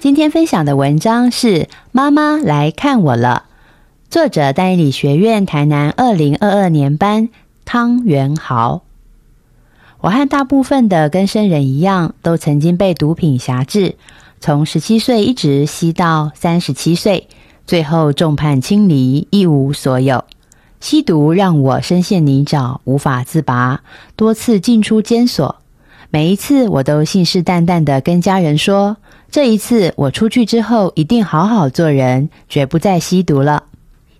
今天分享的文章是《妈妈来看我了》，作者代理学院台南二零二二年班汤元豪。我和大部分的跟生人一样，都曾经被毒品辖制，从十七岁一直吸到三十七岁，最后众叛亲离，一无所有。吸毒让我深陷泥沼，无法自拔，多次进出监所。每一次，我都信誓旦旦的跟家人说：“这一次我出去之后，一定好好做人，绝不再吸毒了。”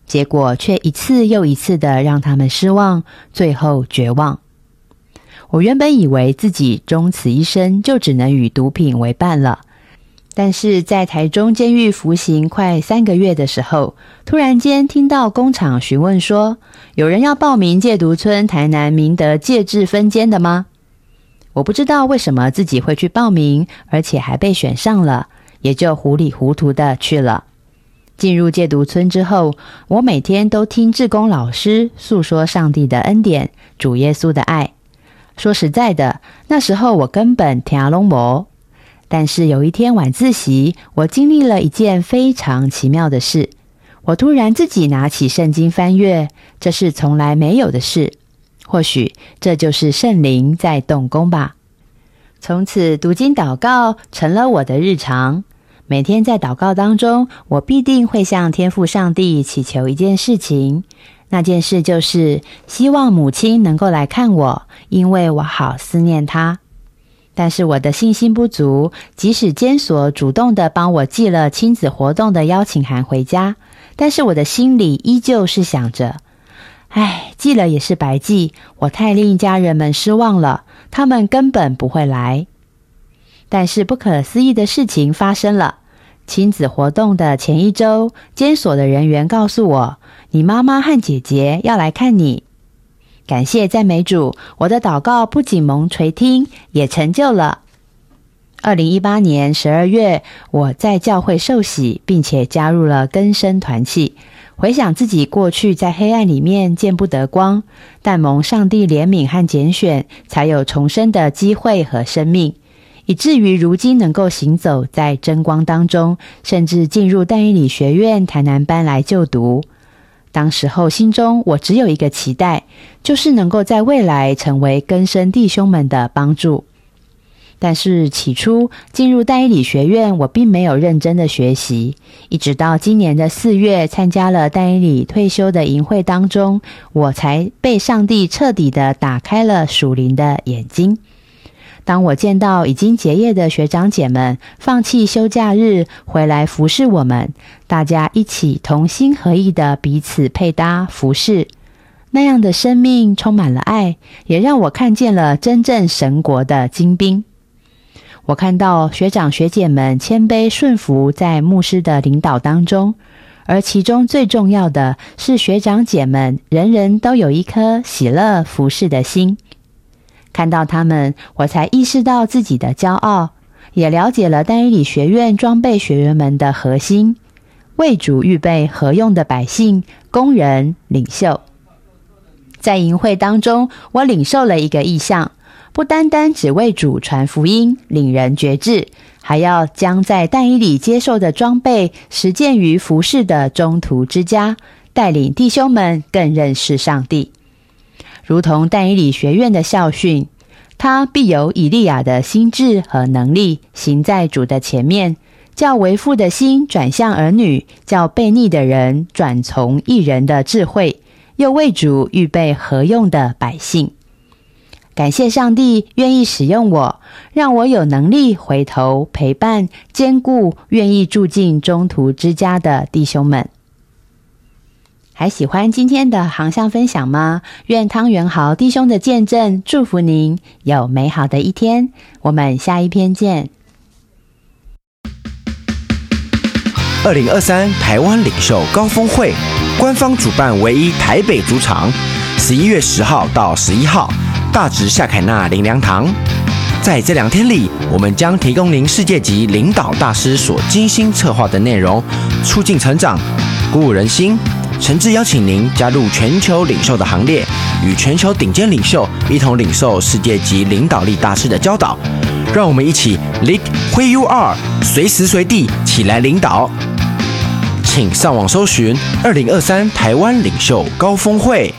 结果却一次又一次的让他们失望，最后绝望。我原本以为自己终此一生就只能与毒品为伴了，但是在台中监狱服刑快三个月的时候，突然间听到工厂询问说：“有人要报名戒毒村台南明德戒治分监的吗？”我不知道为什么自己会去报名，而且还被选上了，也就糊里糊涂的去了。进入戒毒村之后，我每天都听志工老师诉说上帝的恩典、主耶稣的爱。说实在的，那时候我根本听龙魔。但是有一天晚自习，我经历了一件非常奇妙的事。我突然自己拿起圣经翻阅，这是从来没有的事。或许这就是圣灵在动工吧。从此读经祷告成了我的日常。每天在祷告当中，我必定会向天父上帝祈求一件事情。那件事就是希望母亲能够来看我，因为我好思念她。但是我的信心不足，即使监所主动的帮我寄了亲子活动的邀请函回家，但是我的心里依旧是想着。唉，寄了也是白寄，我太令家人们失望了，他们根本不会来。但是不可思议的事情发生了，亲子活动的前一周，监所的人员告诉我，你妈妈和姐姐要来看你。感谢赞美主，我的祷告不仅蒙垂听，也成就了。二零一八年十二月，我在教会受洗，并且加入了根生团契。回想自己过去在黑暗里面见不得光，但蒙上帝怜悯和拣选，才有重生的机会和生命，以至于如今能够行走在真光当中，甚至进入淡伊理学院台南班来就读。当时候心中我只有一个期待，就是能够在未来成为根生弟兄们的帮助。但是起初进入代理学院，我并没有认真的学习，一直到今年的四月参加了代理退休的营会当中，我才被上帝彻底的打开了属灵的眼睛。当我见到已经结业的学长姐们放弃休假日回来服侍我们，大家一起同心合意的彼此配搭服侍，那样的生命充满了爱，也让我看见了真正神国的精兵。我看到学长学姐们谦卑顺服在牧师的领导当中，而其中最重要的是学长姐们人人都有一颗喜乐服侍的心。看到他们，我才意识到自己的骄傲，也了解了丹尼理学院装备学员们的核心：为主预备合用的百姓、工人、领袖。在营会当中，我领受了一个意向。不单单只为主传福音、领人觉志，还要将在但以里接受的装备实践于服饰的中途之家，带领弟兄们更认识上帝。如同但以里学院的校训，他必有以利亚的心智和能力，行在主的前面，叫为父的心转向儿女，叫悖逆的人转从一人的智慧，又为主预备合用的百姓。感谢上帝愿意使用我，让我有能力回头陪伴、兼顾愿意住进中途之家的弟兄们。还喜欢今天的航向分享吗？愿汤元豪弟兄的见证祝福您有美好的一天。我们下一篇见。二零二三台湾领袖高峰会官方主办唯一台北主场，十一月十号到十一号，大直夏凯纳林良堂。在这两天里，我们将提供您世界级领导大师所精心策划的内容，促进成长，鼓舞人心。诚挚邀请您加入全球领袖的行列，与全球顶尖领袖一同领受世界级领导力大师的教导。让我们一起 lead who you are，随时随地起来领导。请上网搜寻二零二三台湾领袖高峰会。